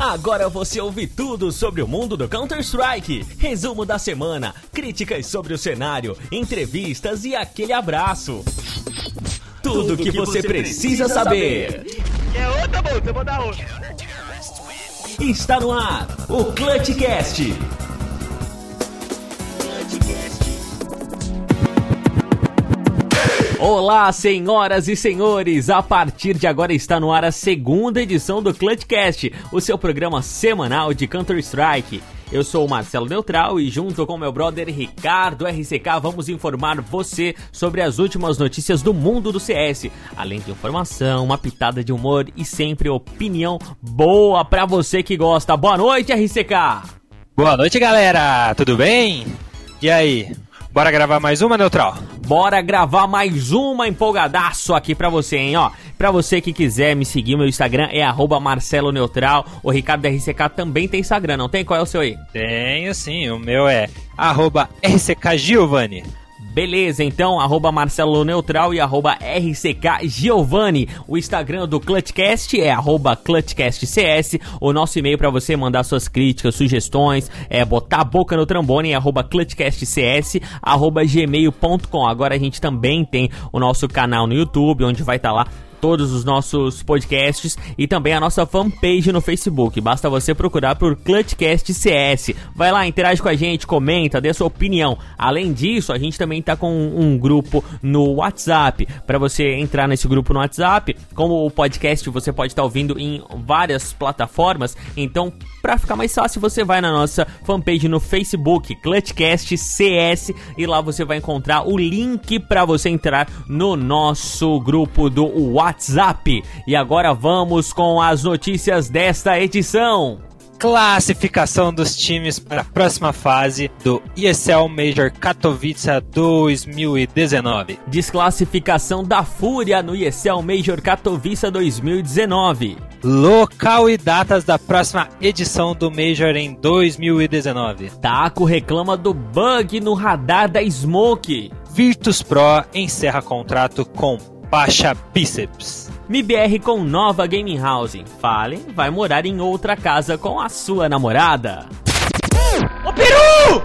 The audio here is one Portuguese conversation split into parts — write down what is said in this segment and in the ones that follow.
Agora você ouve tudo sobre o mundo do Counter-Strike. Resumo da semana, críticas sobre o cenário, entrevistas e aquele abraço. Tudo, tudo que, que, você, precisa, precisa saber. saber. É outra, moça, eu vou dar outra. Está no ar o Clutchcast. Olá, senhoras e senhores! A partir de agora está no ar a segunda edição do Clutchcast, o seu programa semanal de Counter-Strike. Eu sou o Marcelo Neutral e junto com meu brother Ricardo RCK vamos informar você sobre as últimas notícias do mundo do CS, além de informação, uma pitada de humor e sempre opinião boa pra você que gosta. Boa noite, RCK! Boa noite, galera! Tudo bem? E aí? Bora gravar mais uma, Neutral? Bora gravar mais uma empolgadaço aqui pra você, hein, ó. Pra você que quiser me seguir, meu Instagram é Marcelo Neutral. O Ricardo RCK também tem Instagram, não tem? Qual é o seu aí? Tenho sim, o meu é RCK Giovanni. Beleza, então, arroba Marcelo Neutral e arroba RCK Giovanni. O Instagram do Clutchcast é arroba ClutchcastCS. O nosso e-mail para você mandar suas críticas, sugestões, é botar a boca no trambone, é arroba ClutchcastCS, arroba gmail.com. Agora a gente também tem o nosso canal no YouTube, onde vai estar tá lá todos os nossos podcasts e também a nossa fanpage no Facebook. Basta você procurar por Clutchcast CS. Vai lá, interage com a gente, comenta, dê sua opinião. Além disso, a gente também tá com um grupo no WhatsApp. Para você entrar nesse grupo no WhatsApp, como o podcast você pode estar tá ouvindo em várias plataformas, então para ficar mais fácil, você vai na nossa fanpage no Facebook, Clutchcast CS, e lá você vai encontrar o link para você entrar no nosso grupo do WhatsApp. E agora vamos com as notícias desta edição classificação dos times para a próxima fase do ESL Major Katowice 2019. Desclassificação da Fúria no ESL Major Katowice 2019. Local e datas da próxima edição do Major em 2019. Taco reclama do bug no radar da Smoke. Virtus Pro encerra contrato com Baixa Bíceps. MIBR com nova gaming house. Fallen vai morar em outra casa com a sua namorada. Ô Peru!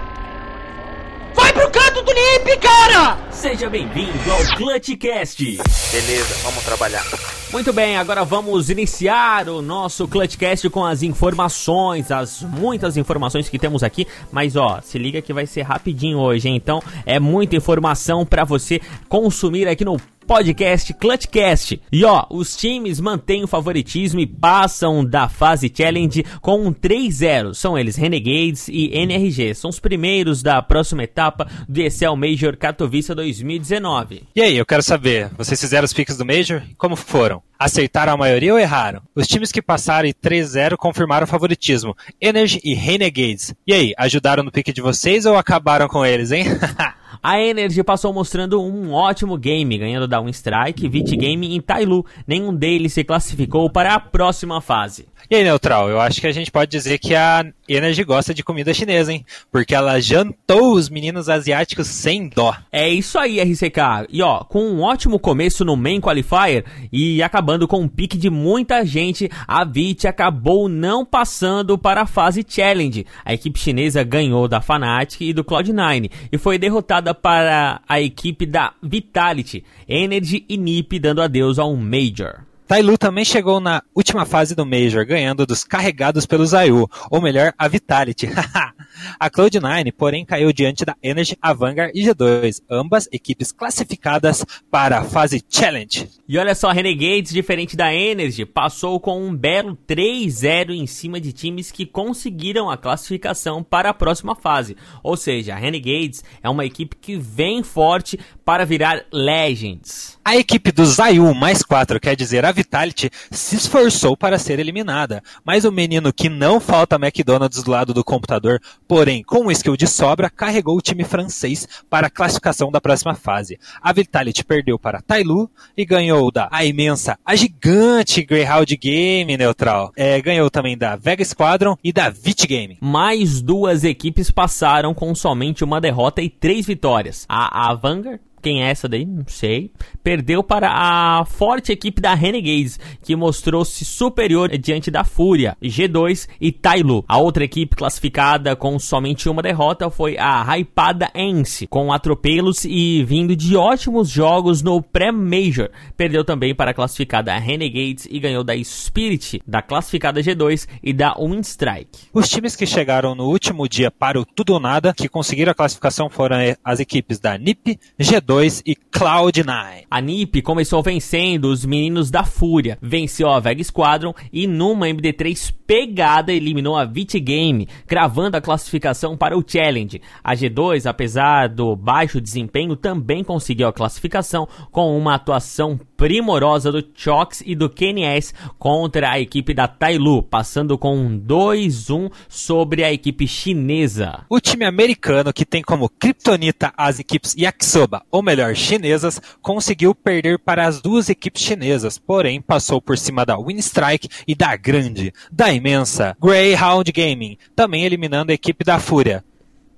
Vai pro canto do Nip, cara! Seja bem-vindo ao Clutchcast. Beleza, vamos trabalhar. Muito bem, agora vamos iniciar o nosso Clutchcast com as informações, as muitas informações que temos aqui, mas ó, se liga que vai ser rapidinho hoje, hein? então é muita informação para você consumir aqui no podcast Clutchcast. E ó, os times mantêm o favoritismo e passam da fase challenge com um 3-0. São eles Renegades e NRG. São os primeiros da próxima etapa do ESL Major Katowice 2019. E aí, eu quero saber, vocês fizeram os picks do Major? Como foram? Acertaram a maioria ou erraram? Os times que passaram em 3-0 confirmaram o favoritismo. Energy e Renegades. E aí, ajudaram no pique de vocês ou acabaram com eles, hein? A Energy passou mostrando um ótimo game, ganhando da Strike, Vit Game e Tailu. Nenhum deles se classificou para a próxima fase. E aí, Neutral, eu acho que a gente pode dizer que a Energy gosta de comida chinesa, hein? Porque ela jantou os meninos asiáticos sem dó. É isso aí, RCK. E ó, com um ótimo começo no Main Qualifier e acabando com um pique de muita gente, a VIT acabou não passando para a fase Challenge. A equipe chinesa ganhou da Fnatic e do Cloud9 e foi derrotada para a equipe da Vitality, Energy e NiP dando adeus a um Major. Tailu também chegou na última fase do Major, ganhando dos carregados pelo Zayu, ou melhor, a Vitality. a Cloud9, porém, caiu diante da Energy, a Vanguard e G2, ambas equipes classificadas para a fase Challenge. E olha só, Renegades, diferente da Energy, passou com um belo 3-0 em cima de times que conseguiram a classificação para a próxima fase. Ou seja, a Renegades é uma equipe que vem forte para virar Legends. A equipe do Zayu mais 4, quer dizer a Vitality, se esforçou para ser eliminada, mas o menino que não falta McDonald's do lado do computador, porém com um skill de sobra, carregou o time francês para a classificação da próxima fase. A Vitality perdeu para Tailu e ganhou da a imensa, a gigante Greyhound Game Neutral. É, ganhou também da Vega Squadron e da Vit Game. Mais duas equipes passaram com somente uma derrota e três vitórias. A, a Vanguard quem é essa daí? Não sei. Perdeu para a forte equipe da Renegades, que mostrou-se superior diante da Fúria, G2 e Tailu. A outra equipe classificada com somente uma derrota foi a Hypada Ence, com atropelos e vindo de ótimos jogos no pré-major. Perdeu também para a classificada Renegades e ganhou da Spirit, da classificada G2 e da Windstrike. Os times que chegaram no último dia para o tudo ou nada, que conseguiram a classificação foram as equipes da NiP, G2 e Cloud9. A NiP começou vencendo os meninos da Fúria, venceu a Vega Squadron e numa MD3 pegada eliminou a Vit Game, cravando a classificação para o Challenge. A G2, apesar do baixo desempenho, também conseguiu a classificação com uma atuação primorosa do Chox e do KNS contra a equipe da Tailu, passando com um 2-1 sobre a equipe chinesa. O time americano, que tem como kryptonita as equipes Yakisoba, melhor, chinesas, conseguiu perder para as duas equipes chinesas, porém passou por cima da Winstrike e da grande, da imensa Greyhound Gaming, também eliminando a equipe da Fúria.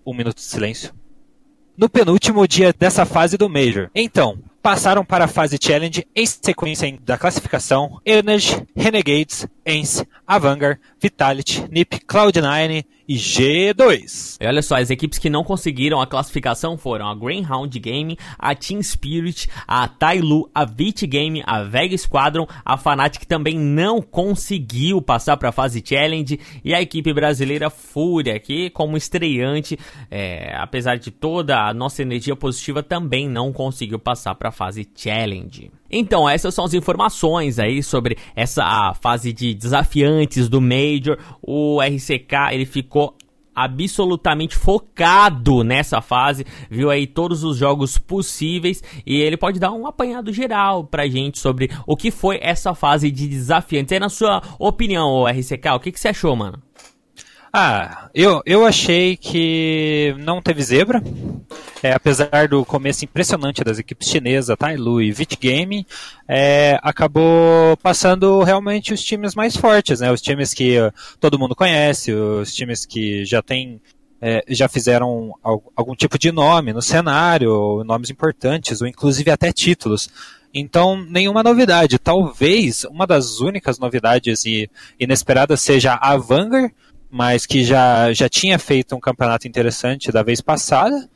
Um minuto de silêncio. No penúltimo dia dessa fase do Major. Então, passaram para a fase Challenge em sequência da classificação Energy, Renegades, Ence, Avangar, Vitality, NiP, Cloud9 e G2. E olha só, as equipes que não conseguiram a classificação foram a Greyhound Game, a Team Spirit, a Tailu, a Vit Game, a Vega Squadron, a Fnatic também não conseguiu passar para a fase Challenge e a equipe brasileira Fúria, que como estreante, é, apesar de toda a nossa energia positiva, também não conseguiu passar para a fase Challenge. Então, essas são as informações aí sobre essa fase de desafiantes do Major. O RCK, ele ficou absolutamente focado nessa fase, viu aí todos os jogos possíveis e ele pode dar um apanhado geral pra gente sobre o que foi essa fase de desafiantes. Aí, na sua opinião, RCK, o que, que você achou, mano? Ah, eu, eu achei que não teve zebra. É, apesar do começo impressionante das equipes chinesas, Tailu e Vitgame, é, acabou passando realmente os times mais fortes, né? Os times que uh, todo mundo conhece, os times que já tem, é, já fizeram algum tipo de nome no cenário, nomes importantes, ou inclusive até títulos. Então, nenhuma novidade. Talvez uma das únicas novidades e inesperadas seja a Vanguard, mas que já, já tinha feito um campeonato interessante da vez passada.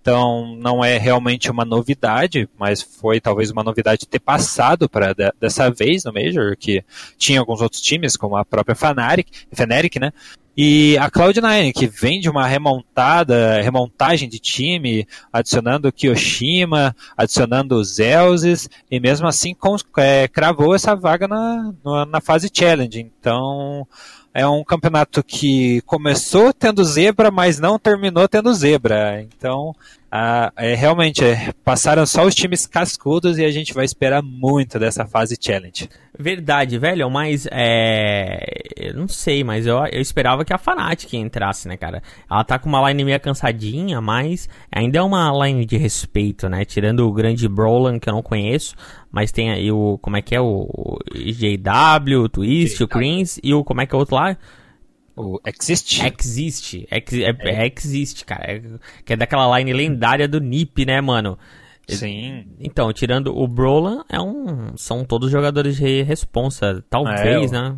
Então não é realmente uma novidade, mas foi talvez uma novidade ter passado para de, dessa vez no Major, que tinha alguns outros times, como a própria Fnatic, Fnatic né? E a Cloud9, que vem de uma remontada, remontagem de time, adicionando Kyoshima, adicionando os Elzes, e mesmo assim é, cravou essa vaga na, na fase Challenge. Então, é um campeonato que começou tendo zebra, mas não terminou tendo zebra. Então, ah, é, realmente, é, passaram só os times cascudos e a gente vai esperar muito dessa fase challenge. Verdade, velho, mas é. Eu não sei, mas eu, eu esperava que a Fnatic entrasse, né, cara? Ela tá com uma line meio cansadinha, mas ainda é uma line de respeito, né? Tirando o grande Brolan que eu não conheço, mas tem aí o. Como é que é? O JW, o Twist, JW. o Creams e o. Como é que é o outro lá? O Exist? Exist. Ex, é, é. Exist, cara. É, que é daquela line lendária do Nip, né, mano? Sim. Então, tirando o Brolan, é um, são todos jogadores de responsa, talvez, é, né?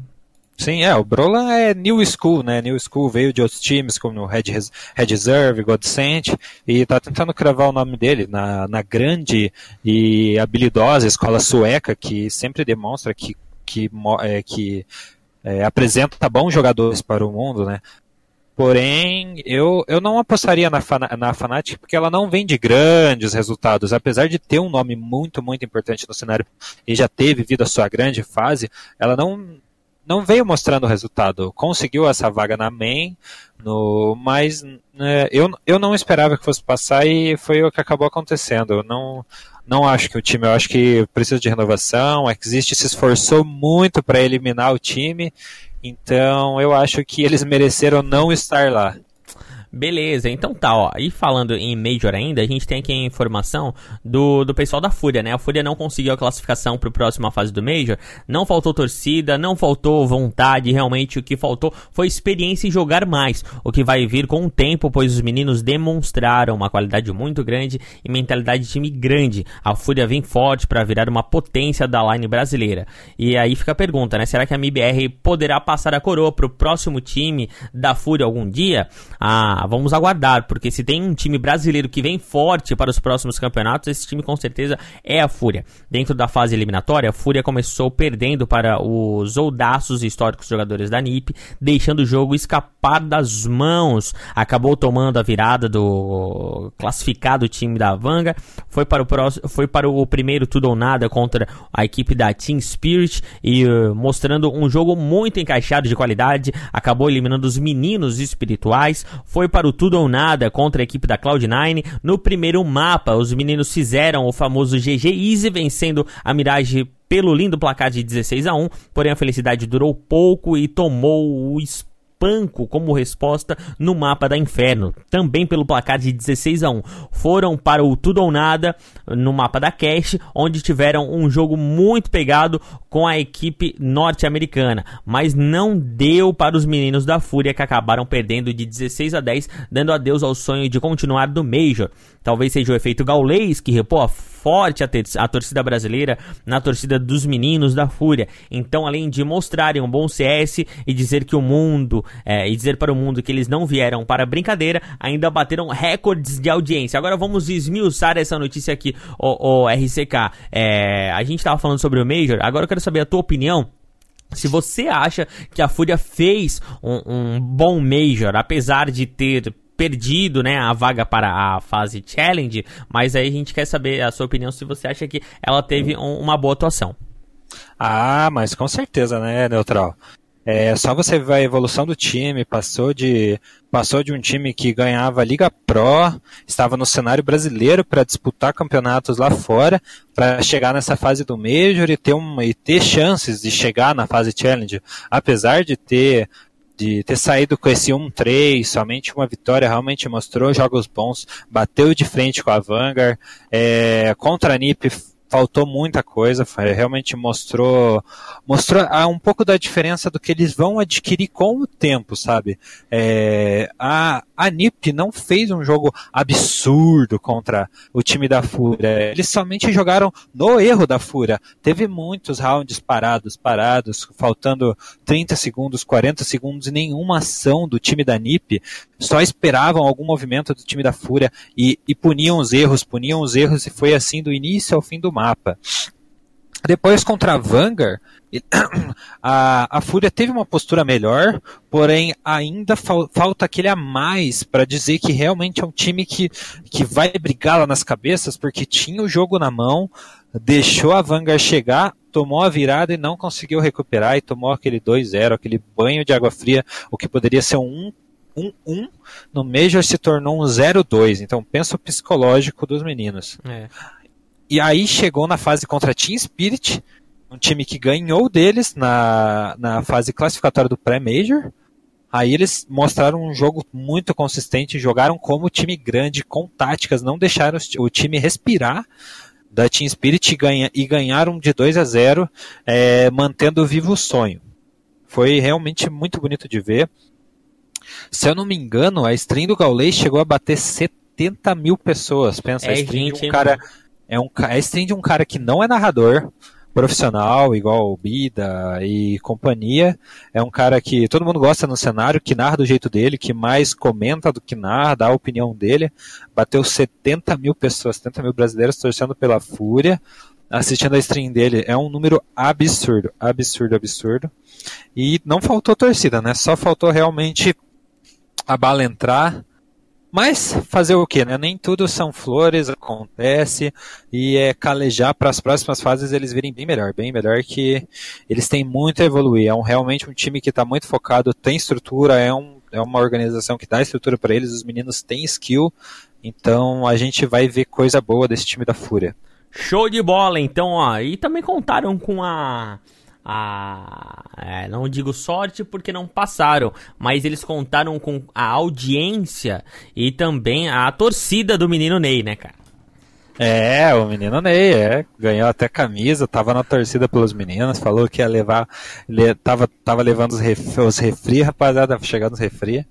Sim, é, o Brolan é New School, né? New School veio de outros times, como o Red, Red Reserve, Godsent, e tá tentando cravar o nome dele na, na grande e habilidosa escola sueca, que sempre demonstra que, que, é, que é, apresenta bons jogadores para o mundo, né? Porém, eu, eu não apostaria na, na Fnatic porque ela não vem de grandes resultados. Apesar de ter um nome muito, muito importante no cenário e já ter vivido a sua grande fase, ela não, não veio mostrando resultado. Conseguiu essa vaga na main, no, mas né, eu, eu não esperava que fosse passar e foi o que acabou acontecendo. Não, não acho que o time, eu acho que precisa de renovação. A Exist se esforçou muito para eliminar o time, então eu acho que eles mereceram não estar lá. Beleza, então tá, ó. E falando em Major ainda, a gente tem aqui a informação do, do pessoal da Fúria, né? A Fúria não conseguiu a classificação para a fase do Major. Não faltou torcida, não faltou vontade. Realmente o que faltou foi experiência e jogar mais. O que vai vir com o tempo, pois os meninos demonstraram uma qualidade muito grande e mentalidade de time grande. A Fúria vem forte para virar uma potência da line brasileira. E aí fica a pergunta, né? Será que a MBR poderá passar a coroa para o próximo time da Fúria algum dia? Ah, vamos aguardar, porque se tem um time brasileiro que vem forte para os próximos campeonatos, esse time com certeza é a Fúria. Dentro da fase eliminatória, a Fúria começou perdendo para os oldaços históricos jogadores da NIP, deixando o jogo escapar das mãos. Acabou tomando a virada do classificado time da Vanga, foi para o, próximo, foi para o primeiro tudo ou nada contra a equipe da Team Spirit e uh, mostrando um jogo muito encaixado de qualidade, acabou eliminando os meninos espirituais, foi para o tudo ou nada contra a equipe da Cloud9. No primeiro mapa, os meninos fizeram o famoso GG Easy, vencendo a Mirage pelo lindo placar de 16 a 1, porém a felicidade durou pouco e tomou o Panco como resposta no mapa da Inferno, também pelo placar de 16 a 1. Foram para o tudo ou nada no mapa da Cash, onde tiveram um jogo muito pegado com a equipe norte-americana, mas não deu para os meninos da Fúria que acabaram perdendo de 16 a 10, dando adeus ao sonho de continuar do Major. Talvez seja o efeito gaulês que repô a forte a, a, torcida brasileira na torcida dos meninos da Fúria. Então, além de mostrarem um bom CS e dizer que o mundo é, e dizer para o mundo que eles não vieram para brincadeira, ainda bateram recordes de audiência. Agora vamos esmiuçar essa notícia aqui, o, o RCK. É, a gente estava falando sobre o Major, agora eu quero saber a tua opinião se você acha que a Fúria fez um, um, bom Major, apesar de ter perdido, né, a vaga para a fase Challenge, mas aí a gente quer saber a sua opinião se você acha que ela teve um, uma boa atuação. Ah, mas com certeza, né, Neutral? É só você ver a evolução do time, passou de passou de um time que ganhava Liga Pro, estava no cenário brasileiro para disputar campeonatos lá fora, para chegar nessa fase do Major e ter, uma, e ter chances de chegar na fase Challenge, apesar de ter de ter saído com esse 1-3, somente uma vitória, realmente mostrou jogos bons, bateu de frente com a Vanguard, é, contra a NiP faltou muita coisa, realmente mostrou mostrou ah, um pouco da diferença do que eles vão adquirir com o tempo, sabe? É, a, a NiP não fez um jogo absurdo contra o time da Fúria, eles somente jogaram no erro da Fúria. Teve muitos rounds parados, parados, faltando 30 segundos, 40 segundos e nenhuma ação do time da NiP, só esperavam algum movimento do time da Fúria e, e puniam os erros, puniam os erros e foi assim do início ao fim do mapa. Depois contra a Vanguard, a, a Fúria teve uma postura melhor, porém ainda fal, falta aquele a mais para dizer que realmente é um time que, que vai brigar lá nas cabeças, porque tinha o jogo na mão, deixou a Vanguard chegar, tomou a virada e não conseguiu recuperar e tomou aquele 2-0, aquele banho de água fria, o que poderia ser um 1-1, no Major se tornou um 0-2. Então pensa o psicológico dos meninos. É. E aí chegou na fase contra Team Spirit, um time que ganhou deles na, na fase classificatória do pré-Major. Aí eles mostraram um jogo muito consistente, jogaram como time grande, com táticas, não deixaram o time respirar da Team Spirit e, ganha, e ganharam de 2 a 0, é, mantendo vivo o sonho. Foi realmente muito bonito de ver. Se eu não me engano, a stream do Gaulês chegou a bater 70 mil pessoas. Pensa, é, a stream gente, de um cara. É um, a stream de um cara que não é narrador, profissional, igual o Bida e companhia. É um cara que todo mundo gosta no cenário, que narra do jeito dele, que mais comenta do que narra, dá a opinião dele. Bateu 70 mil pessoas, 70 mil brasileiros torcendo pela Fúria, assistindo a stream dele. É um número absurdo, absurdo, absurdo. E não faltou torcida, né? Só faltou realmente a bala entrar mas fazer o que, né? Nem tudo são flores, acontece e é calejar para as próximas fases eles virem bem melhor, bem melhor que eles têm muito a evoluir. É um, realmente um time que está muito focado, tem estrutura, é, um, é uma organização que dá estrutura para eles, os meninos têm skill, então a gente vai ver coisa boa desse time da Fúria. Show de bola, então, ó. E também contaram com a a. É, não digo sorte porque não passaram, mas eles contaram com a audiência e também a torcida do menino Ney, né, cara? É, o menino Ney, é, ganhou até camisa, tava na torcida pelos meninos, falou que ia levar, le, tava, tava levando os, os refri, rapaziada, chegando os refri.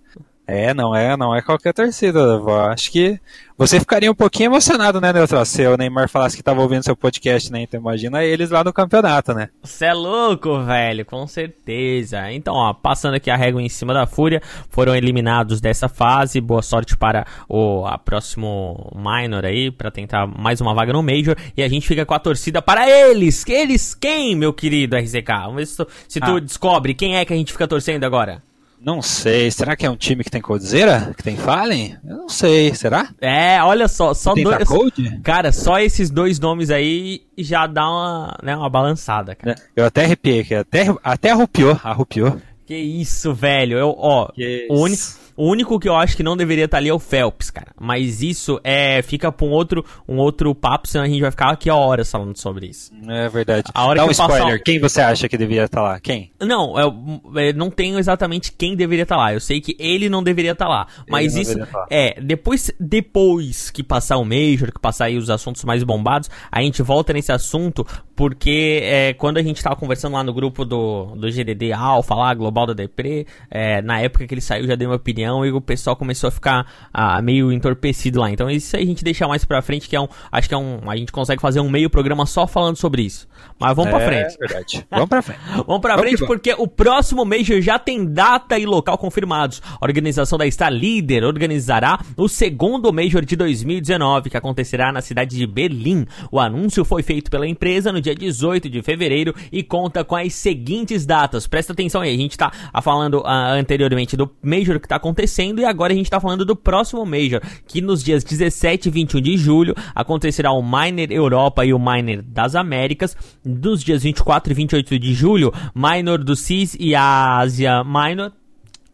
É, não é, não é qualquer torcida, vó. Acho que você ficaria um pouquinho emocionado, né, Neutral? Se o Neymar falasse que tava ouvindo seu podcast, né? Então imagina eles lá no campeonato, né? Você é louco, velho, com certeza. Então, ó, passando aqui a régua em cima da fúria, foram eliminados dessa fase. Boa sorte para o a próximo minor aí, para tentar mais uma vaga no Major. E a gente fica com a torcida para eles. Eles quem, meu querido RZK? Vamos ver se tu, se tu ah. descobre quem é que a gente fica torcendo agora. Não sei. Será que é um time que tem Coldzera? Que tem Fallen? Eu não sei. Será? É, olha só. Só tem dois. Code? Cara, só esses dois nomes aí já dá uma, né, uma balançada, cara. Eu até arrepiei aqui. Até, até arrupiou. Arrupiou. Que isso, velho. Eu, ó, que o único. O único que eu acho que não deveria estar tá ali é o Phelps, cara. Mas isso é fica pra um outro, um outro papo, senão a gente vai ficar aqui a horas falando sobre isso. É verdade. A hora Dá que um spoiler. Passar... Quem você acha que deveria estar tá lá? Quem? Não, eu, eu, não tenho exatamente quem deveria estar tá lá. Eu sei que ele não deveria estar lá. Mas isso é depois, depois que passar o Major, que passar aí os assuntos mais bombados, a gente volta nesse assunto porque é, quando a gente tava conversando lá no grupo do, do GDD Alpha, lá, Global da Depre, é, na época que ele saiu já dei uma opinião e o pessoal começou a ficar ah, meio entorpecido lá. Então isso aí a gente deixa mais pra frente, que é um, acho que é um, a gente consegue fazer um meio programa só falando sobre isso. Mas vamos é, pra frente. É verdade. Vamos pra frente. vamos pra frente porque o próximo Major já tem data e local confirmados. A organização da Star Leader organizará o segundo Major de 2019, que acontecerá na cidade de Berlim. O anúncio foi feito pela empresa no dia dia 18 de fevereiro e conta com as seguintes datas. Presta atenção aí, a gente tá falando uh, anteriormente do Major que tá acontecendo e agora a gente tá falando do próximo Major, que nos dias 17 e 21 de julho acontecerá o Minor Europa e o Minor das Américas. Nos dias 24 e 28 de julho, Minor do CIS e a Ásia Minor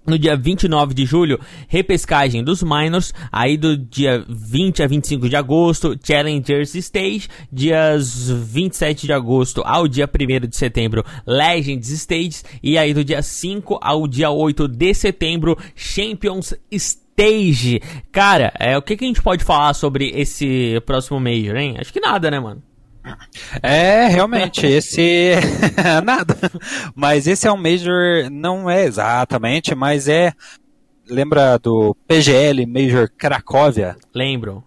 no dia 29 de julho, repescagem dos minors, aí do dia 20 a 25 de agosto, Challengers Stage, dias 27 de agosto ao dia 1 de setembro, Legends Stage, e aí do dia 5 ao dia 8 de setembro, Champions Stage. Cara, é, o que, que a gente pode falar sobre esse próximo Major, hein? Acho que nada, né, mano? É, realmente, esse. Nada. Mas esse é um Major, não é exatamente, mas é. Lembra do PGL Major Cracóvia? Lembro.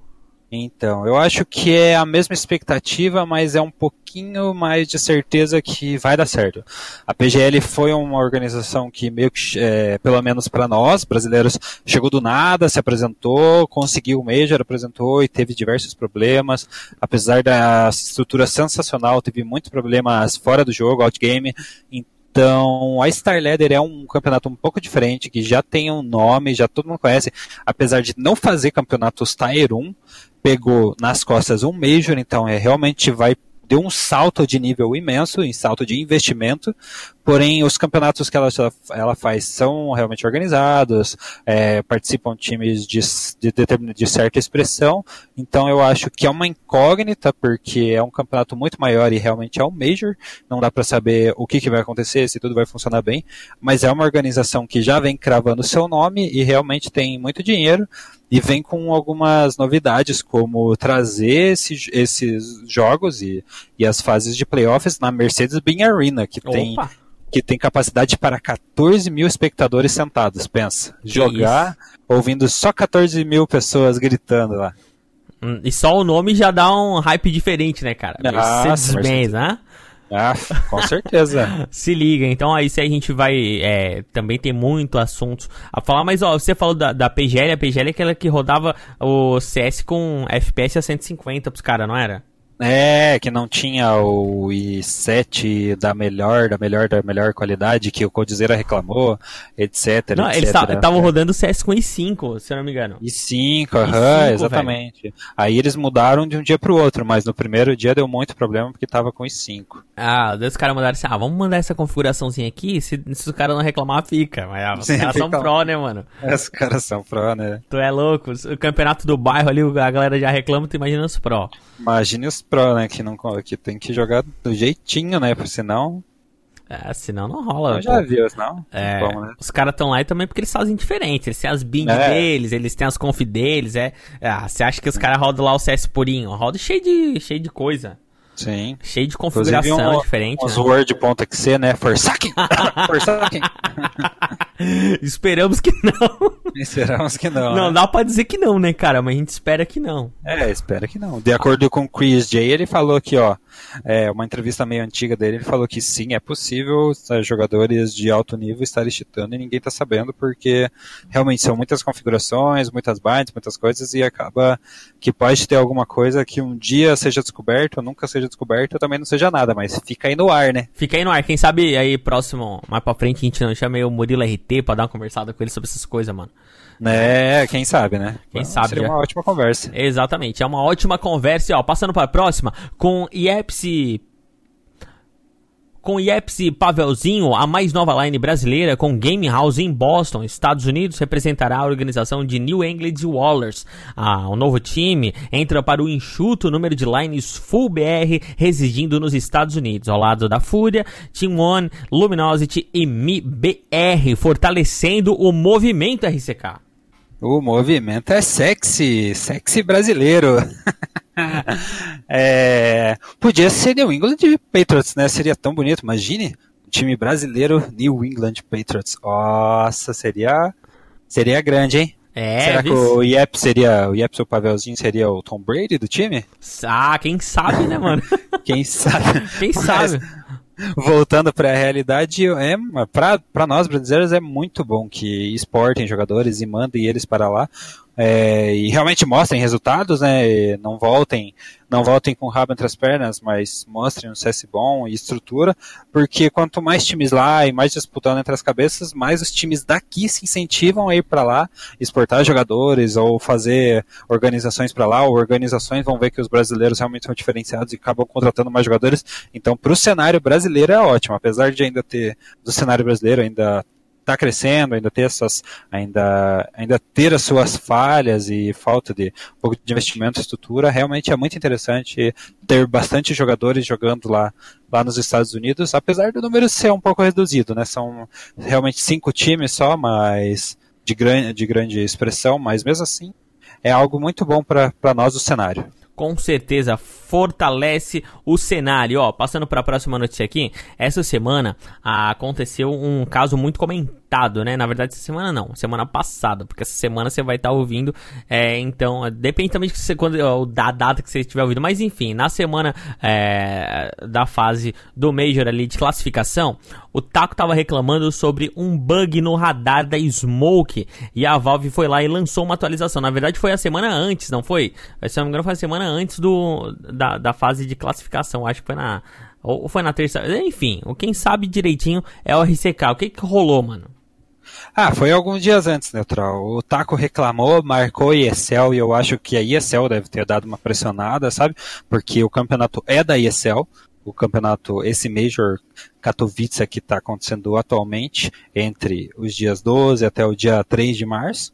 Então, eu acho que é a mesma expectativa, mas é um pouquinho mais de certeza que vai dar certo. A PGL foi uma organização que meio que, é, pelo menos para nós, brasileiros, chegou do nada, se apresentou, conseguiu o Major, apresentou e teve diversos problemas. Apesar da estrutura sensacional, teve muitos problemas fora do jogo, outgame. Então, a Star Leader é um campeonato um pouco diferente, que já tem um nome, já todo mundo conhece, apesar de não fazer campeonatos Tier 1, pegou nas costas um Major, então é realmente vai deu um salto de nível imenso, em salto de investimento, porém os campeonatos que ela, ela faz são realmente organizados, é, participam times de, de, de, certa expressão, então eu acho que é uma incógnita, porque é um campeonato muito maior e realmente é um Major, não dá para saber o que, que vai acontecer, se tudo vai funcionar bem, mas é uma organização que já vem cravando seu nome e realmente tem muito dinheiro, e vem com algumas novidades, como trazer esse, esses jogos e, e as fases de playoffs na Mercedes-Benz Arena, que tem, que tem capacidade para 14 mil espectadores sentados, pensa. Jogar isso? ouvindo só 14 mil pessoas gritando lá. Hum, e só o nome já dá um hype diferente, né, cara? Mercedes-Benz, né? Ah, com certeza. Se liga, então aí se a gente vai. É, também tem muito assunto a falar, mas ó, você falou da, da PGL, a PGL é aquela que rodava o CS com FPS a 150 pros caras, não era? É, que não tinha o i7 da melhor, da melhor, da melhor qualidade, que o Codizera reclamou, etc. Não, etc. eles estavam rodando o CS com i5, se eu não me engano. i5, aham, exatamente. Velho. Aí eles mudaram de um dia pro outro, mas no primeiro dia deu muito problema porque tava com i5. Ah, daí os caras mandaram assim, ah, vamos mandar essa configuraçãozinha aqui, se, se os caras não reclamar, fica. Mas ah, os caras são pro, né, mano? É, os caras são pro, né? Tu é louco, o campeonato do bairro ali, a galera já reclama, tu imagina os pro. Imagine os Pro, né? Que, não, que tem que jogar do jeitinho, né? Porque senão. É, senão não rola. Eu já vi, não? É, Como, né? Os caras estão lá e também porque eles fazem diferente. Eles têm as bind É. deles, eles têm as conf deles. É, ah, você acha que os caras rodam lá o CS purinho? Roda cheio de, cheio de coisa. Sim. Cheio de configuração um, diferente. uns né? Word.exe, né? Forsaken! Forsaken! Esperamos que não. Esperamos que não. Não, né? dá pra dizer que não, né, cara? Mas a gente espera que não. É, espera que não. De acordo com o Chris J, ele falou que, ó, é, uma entrevista meio antiga dele, ele falou que sim, é possível os jogadores de alto nível estarem cheatando e ninguém tá sabendo, porque realmente são muitas configurações, muitas binds, muitas coisas, e acaba que pode ter alguma coisa que um dia seja descoberto, ou nunca seja descoberto, também não seja nada, mas fica aí no ar, né? Fica aí no ar. Quem sabe aí próximo, mais pra frente, a gente não chama o Murilo RT pra dar uma conversada com ele sobre essas coisas, mano. Né, quem sabe, né? Quem sabe, Seria já. uma ótima conversa. Exatamente, é uma ótima conversa. E, ó, passando para a próxima, com IEPSI. Com IEPSI Pavelzinho, a mais nova line brasileira com Game House em Boston, Estados Unidos, representará a organização de New England Wallers. Ah, o novo time entra para o enxuto número de lines Full BR residindo nos Estados Unidos, ao lado da Fúria, Team One, Luminosity e MIBR, fortalecendo o movimento RCK. O movimento é sexy, sexy brasileiro. É, podia ser New England Patriots, né? Seria tão bonito. Imagine time brasileiro New England Patriots. Nossa, seria seria grande, hein? É, Será que o Iep seria o Iep, seu Pavelzinho seria o Tom Brady do time? Ah, quem sabe, né, mano? Quem sabe? Quem Mas, sabe? Voltando para a realidade, é para nós brasileiros é muito bom que exportem jogadores e mandem eles para lá é, e realmente mostrem resultados, né? Não voltem, não voltem com o rabo entre as pernas, mas mostrem um CS bom e estrutura, porque quanto mais times lá e mais disputando entre as cabeças, mais os times daqui se incentivam a ir para lá, exportar jogadores ou fazer organizações para lá, ou organizações vão ver que os brasileiros realmente são diferenciados e acabam contratando mais jogadores. Então, para o cenário brasileiro é ótimo, apesar de ainda ter do cenário brasileiro ainda está crescendo, ainda ter essas, ainda, ainda ter as suas falhas e falta de um pouco de investimento estrutura, realmente é muito interessante ter bastante jogadores jogando lá, lá nos Estados Unidos, apesar do número ser um pouco reduzido, né? São realmente cinco times só, mas de grande, de grande expressão, mas mesmo assim é algo muito bom para nós o cenário. Com certeza fortalece o cenário. Ó, passando para a próxima notícia aqui, essa semana ah, aconteceu um caso muito comentado, né? Na verdade, essa semana não, semana passada, porque essa semana você vai estar ouvindo. É, então, depende também de você, quando, ó, da data que você estiver ouvindo. Mas enfim, na semana é, da fase do Major ali de classificação, o Taco tava reclamando sobre um bug no radar da Smoke e a Valve foi lá e lançou uma atualização. Na verdade, foi a semana antes, não foi? Se não me engano, foi a semana antes do, da, da fase de classificação. Acho que foi na. Ou foi na terça. Enfim, quem sabe direitinho é o RCK. O que que rolou, mano? Ah, foi alguns dias antes, Neutral. O Taco reclamou, marcou a ESL e eu acho que a ESL deve ter dado uma pressionada, sabe? Porque o campeonato é da ESL. O campeonato, esse Major Katowice que está acontecendo atualmente, entre os dias 12 até o dia 3 de março.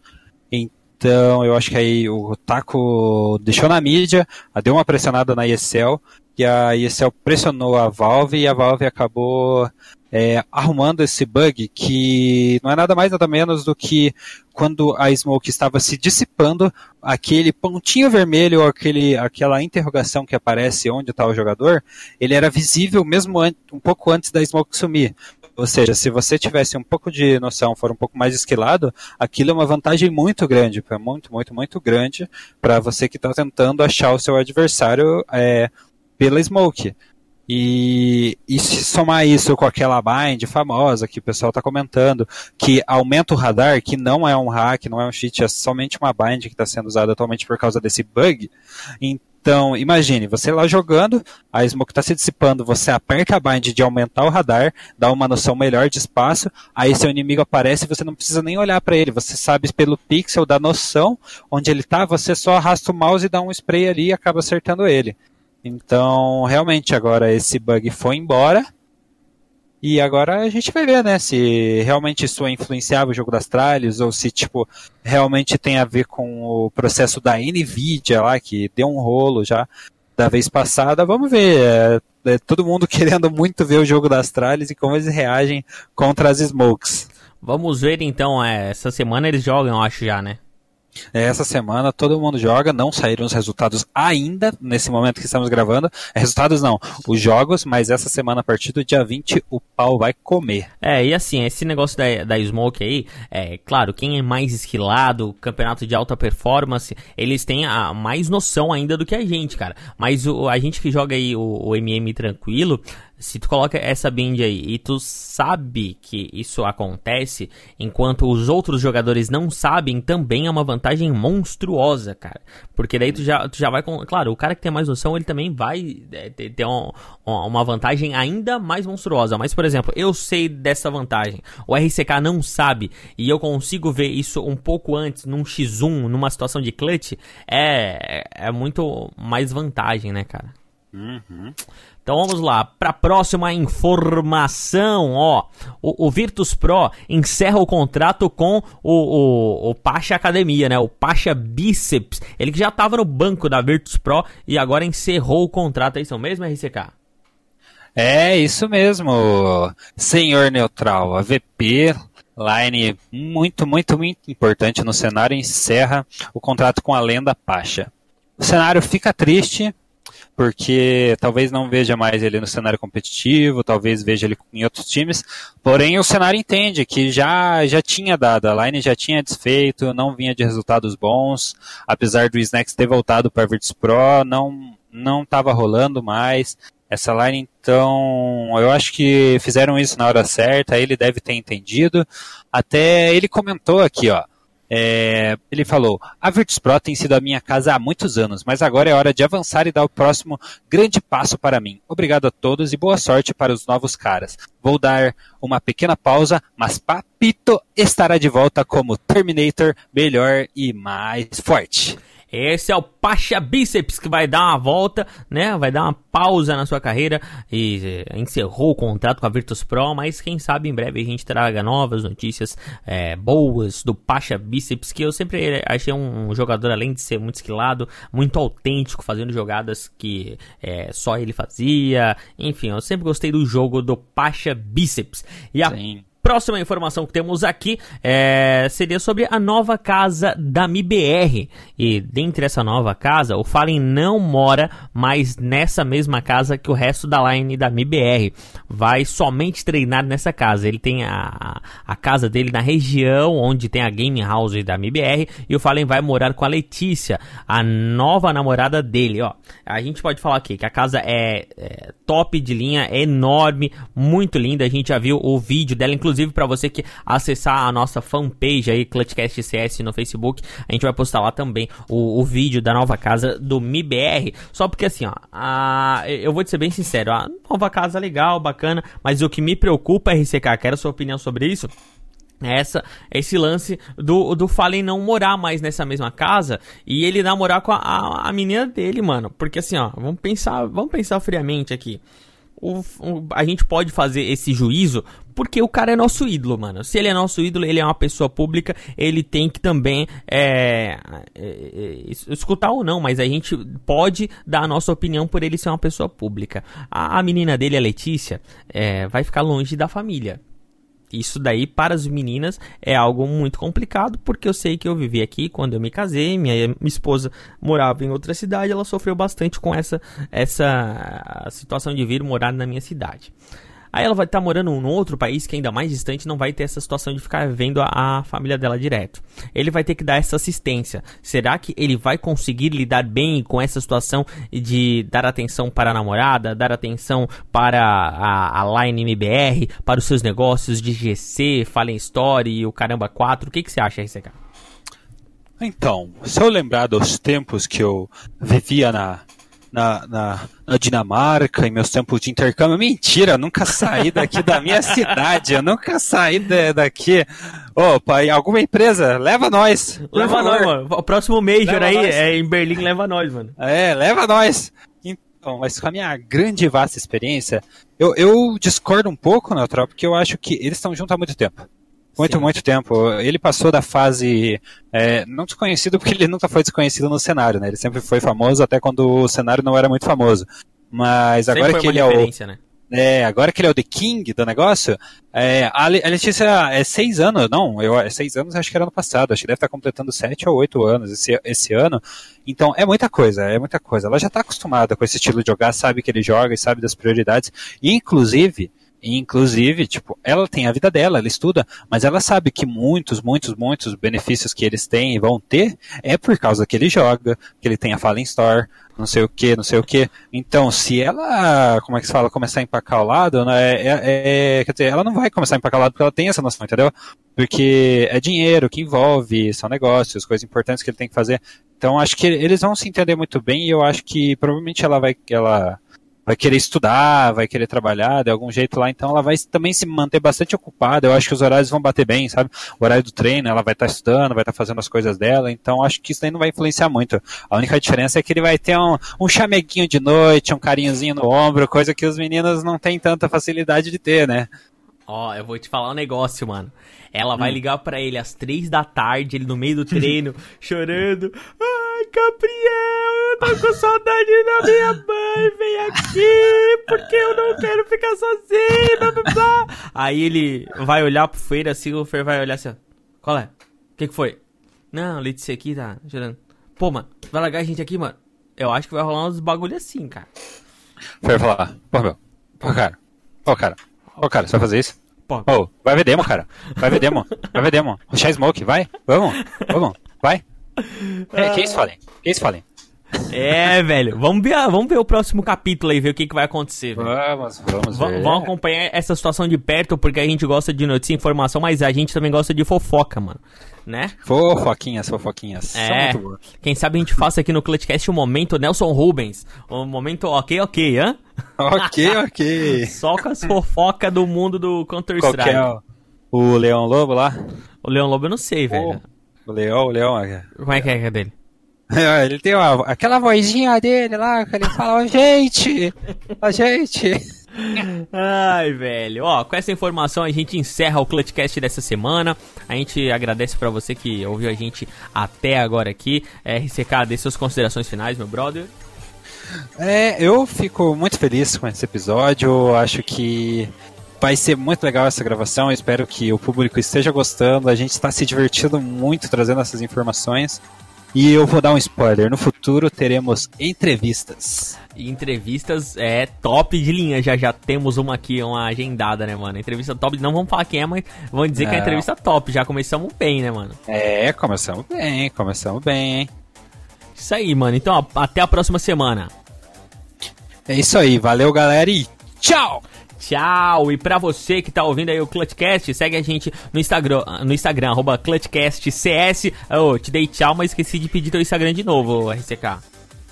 Então, eu acho que aí o Taco deixou na mídia, deu uma pressionada na ESL, e a ESL pressionou a Valve e a Valve acabou é, arrumando esse bug que não é nada mais nada menos do que quando a Smoke estava se dissipando, aquele pontinho vermelho ou aquele, aquela interrogação que aparece onde está o jogador, ele era visível mesmo um pouco antes da Smoke sumir. Ou seja, se você tivesse um pouco de noção, for um pouco mais esquilado, aquilo é uma vantagem muito grande, muito, muito, muito grande para você que está tentando achar o seu adversário é, pela Smoke. E, e se somar isso com aquela bind famosa que o pessoal está comentando, que aumenta o radar, que não é um hack, não é um cheat, é somente uma bind que está sendo usada atualmente por causa desse bug. Então, imagine, você lá jogando, a smoke está se dissipando, você aperta a bind de aumentar o radar, dá uma noção melhor de espaço, aí seu inimigo aparece e você não precisa nem olhar para ele, você sabe pelo pixel da noção onde ele está, você só arrasta o mouse e dá um spray ali e acaba acertando ele. Então, realmente, agora esse bug foi embora. E agora a gente vai ver, né, se realmente isso influenciava o jogo das tralhas ou se, tipo, realmente tem a ver com o processo da NVIDIA lá, que deu um rolo já. da vez passada. Vamos ver. É, é, todo mundo querendo muito ver o jogo das tralhas e como eles reagem contra as Smokes. Vamos ver então, é, essa semana eles jogam, eu acho já, né? Essa semana todo mundo joga, não saíram os resultados ainda, nesse momento que estamos gravando. É, resultados não, os jogos, mas essa semana, a partir do dia 20, o pau vai comer. É, e assim, esse negócio da, da Smoke aí, é claro, quem é mais esquilado, campeonato de alta performance, eles têm a mais noção ainda do que a gente, cara. Mas o, a gente que joga aí o, o MM tranquilo, se tu coloca essa bind aí e tu sabe que isso acontece, enquanto os outros jogadores não sabem, também é uma vantagem monstruosa, cara. Porque daí tu já, tu já vai com. Claro, o cara que tem mais noção, ele também vai é, ter, ter um, uma vantagem ainda mais monstruosa. Mas, por exemplo, eu sei dessa vantagem. O RCK não sabe. E eu consigo ver isso um pouco antes, num X1, numa situação de clutch. É, é muito mais vantagem, né, cara? Uhum. Então vamos lá, para a próxima informação, ó, o, o, Virtus Pro encerra o contrato com o, o, o Pacha Academia, né, o Pacha Biceps, ele que já estava no banco da Virtus Pro e agora encerrou o contrato, é isso mesmo, RCK? É, isso mesmo, senhor neutral, a VP Line muito, muito, muito importante no cenário, encerra o contrato com a lenda Pacha. O cenário fica triste, porque talvez não veja mais ele no cenário competitivo, talvez veja ele em outros times, porém o cenário entende que já, já tinha dado, a line já tinha desfeito, não vinha de resultados bons, apesar do Snacks ter voltado para a Virtus Pro, não não estava rolando mais, essa line, então, eu acho que fizeram isso na hora certa, ele deve ter entendido. Até ele comentou aqui, ó. É, ele falou: A Virtus Pro tem sido a minha casa há muitos anos, mas agora é hora de avançar e dar o próximo grande passo para mim. Obrigado a todos e boa sorte para os novos caras. Vou dar uma pequena pausa, mas Papito estará de volta como Terminator, melhor e mais forte. Esse é o Pacha Bíceps que vai dar uma volta, né? Vai dar uma pausa na sua carreira e eh, encerrou o contrato com a Virtus Pro, mas quem sabe em breve a gente traga novas notícias é, boas do Pacha Bíceps, que eu sempre achei um jogador, além de ser muito esquilado, muito autêntico, fazendo jogadas que é, só ele fazia. Enfim, eu sempre gostei do jogo do Pacha Bíceps. E a Sim. Próxima informação que temos aqui é, seria sobre a nova casa da MIBR. E dentre essa nova casa, o Fallen não mora mais nessa mesma casa que o resto da line da MIBR. Vai somente treinar nessa casa. Ele tem a, a casa dele na região onde tem a Game House da MIBR. E o Fallen vai morar com a Letícia, a nova namorada dele. Ó, a gente pode falar aqui que a casa é, é top de linha, é enorme, muito linda. A gente já viu o vídeo dela, inclusive inclusive para você que acessar a nossa fanpage aí, Clutchcast CS no Facebook, a gente vai postar lá também o, o vídeo da nova casa do MIBR. Só porque assim, ó, a, eu vou te ser bem sincero, a nova casa legal, bacana, mas o que me preocupa, RCK, quero a sua opinião sobre isso essa esse lance do, do Fallen não morar mais nessa mesma casa e ele namorar com a, a, a menina dele, mano. Porque assim, ó, vamos pensar, vamos pensar friamente aqui o, o, a gente pode fazer esse juízo porque o cara é nosso ídolo, mano. Se ele é nosso ídolo, ele é uma pessoa pública, ele tem que também é, é, é, escutar ou não, mas a gente pode dar a nossa opinião por ele ser uma pessoa pública. A, a menina dele, a Letícia, é, vai ficar longe da família. Isso daí para as meninas é algo muito complicado, porque eu sei que eu vivi aqui quando eu me casei, minha, esposa morava em outra cidade, ela sofreu bastante com essa, essa situação de vir morar na minha cidade. Aí ela vai estar tá morando num outro país que é ainda mais distante não vai ter essa situação de ficar vendo a, a, família dela direto. Ele vai ter que dar essa assistência. Será que ele vai conseguir lidar bem com essa situação de dar atenção para a namorada, dar atenção para a, a Line MBR, para os seus negócios de GC, Fallen Story e o Caramba 4? O que, que você acha, RCK? Então, se eu lembrar dos tempos que eu vivia na, na, na, na, Dinamarca, em meus tempos de intercâmbio. Mentira, eu nunca saí daqui da minha cidade, eu nunca saí de, daqui. Opa, em alguma empresa, leva nós. Leva nós, mano. O próximo Major leva aí nós. é em Berlim, leva nós, mano. É, leva nós. Então, mas com a minha grande e vasta experiência, eu, eu discordo um pouco, Neutral, porque eu acho que eles estão juntos há muito tempo. Muito, Sim. muito tempo. Ele passou da fase é, não desconhecido porque ele nunca foi desconhecido no cenário, né? Ele sempre foi famoso até quando o cenário não era muito famoso. Mas Sempre agora que ele é o, né? é, agora que ele é o The King do negócio, é, a Letícia é seis anos, não, eu, é seis anos acho que era ano passado, acho que deve estar completando sete ou oito anos esse, esse ano. Então é muita coisa, é muita coisa. Ela já está acostumada com esse estilo de jogar, sabe que ele joga e sabe das prioridades. E, inclusive, inclusive, tipo, ela tem a vida dela, ela estuda, mas ela sabe que muitos, muitos, muitos benefícios que eles têm e vão ter é por causa que ele joga, que ele tem a Fallen Store, não sei o que, não sei o que. Então, se ela, como é que se fala, começar a empacar o lado, né, é, é- quer dizer, ela não vai começar a empacar o lado porque ela tem essa noção, entendeu? Porque é dinheiro que envolve, são negócios, coisas importantes que ele tem que fazer. Então, acho que eles vão se entender muito bem e eu acho que provavelmente ela vai, ela vai querer estudar, vai querer trabalhar de algum jeito lá, então ela vai também se manter bastante ocupada. Eu acho que os horários vão bater bem, sabe? O horário do treino, ela vai estar estudando, vai estar fazendo as coisas dela, então acho que isso aí não vai influenciar muito. A única diferença é que ele vai ter um, um chameguinho de noite, um carinhozinho no ombro, coisa que os meninos não têm tanta facilidade de ter, né? Ó, eu vou te falar um negócio, mano. Ela Hum. vai ligar pra ele às três da tarde, ele no meio do treino, chorando. Ai, Gabriel, eu tô com saudade da minha mãe, vem aqui, porque eu não quero ficar sozinho, blá, blá, blá. Aí ele vai olhar pro Feira assim, o Feira vai olhar assim, ó. Qual é? O que que foi? Não, Letícia aqui tá chorando. Pô, mano, vai largar a gente aqui, mano? Eu acho que vai rolar uns bagulho assim, cara. Foi falar, pô, meu, pô, cara, pô, cara, pô, cara, você vai fazer isso? Pô, Ô, vai ver demo, cara. Vai ver demo. Vai ver demo. Rushar Smoke, vai. Vamos. Vamos. Vai. É, que isso, Fallen? Que isso, Fallen? É, velho. Vamos ver, vamos ver o próximo capítulo aí, ver o que, que vai acontecer, velho. Vamos, vamos Va- ver. Vamos acompanhar essa situação de perto, porque a gente gosta de notícia e informação, mas a gente também gosta de fofoca, mano. Né? Fofoquinhas, fofoquinhas. São É. muito boas. Quem sabe a gente faça aqui no Clutchcast o momento Nelson Rubens. O momento ok, ok, hã? Ok, ok. Só com as fofocas do mundo do que é Counter-Strike. o, o Leão Lobo lá? O Leão Lobo eu não sei, velho. O Leão, o Leão. é. Como é que é que é dele? Ele tem uma, aquela vozinha dele lá, que ele fala, ó, gente, ó, gente. Ai, velho. Ó, com essa informação a gente encerra o Clutchcast dessa semana. A gente agradece pra você que ouviu a gente até agora aqui. É, RCK, dê suas considerações finais, meu brother. É, eu fico muito feliz com esse episódio. Acho que vai ser muito legal essa gravação. Espero que o público esteja gostando. A gente está se divertindo muito trazendo essas informações. E eu vou dar um spoiler: no futuro teremos entrevistas. Entrevistas é top de linha. Já já temos uma aqui, uma agendada, né, mano? Entrevista top. Não vamos falar quem é, mas vamos dizer que é Não. entrevista top. Já começamos bem, né, mano? É, começamos bem, começamos bem? Isso aí, mano. Então, ó, até a próxima semana. É isso aí, valeu galera e tchau! Tchau! E pra você que tá ouvindo aí o Clutchcast, segue a gente no Instagram, no Instagram, arroba ClutchCastCS. Ô, te dei tchau, mas esqueci de pedir teu Instagram de novo, RCK.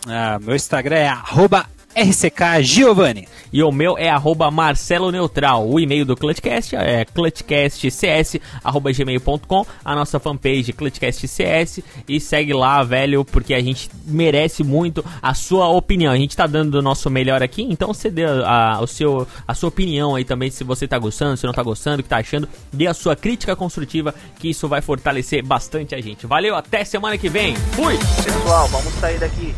Ah, meu Instagram é arroba RCKGiovanni. E o meu é arroba Marcelo Neutral. O e-mail do Clutchcast é clutchcastcs.gmail.com. A nossa fanpage ClutchcastCS. E segue lá, velho, porque a gente merece muito a sua opinião. A gente tá dando o nosso melhor aqui, então você dê a, o seu, a sua opinião aí também, se você tá gostando, se não tá gostando, o que tá achando. Dê a sua crítica construtiva, que isso vai fortalecer bastante a gente. Valeu, até semana que vem. Fui! Pessoal, vamos sair daqui.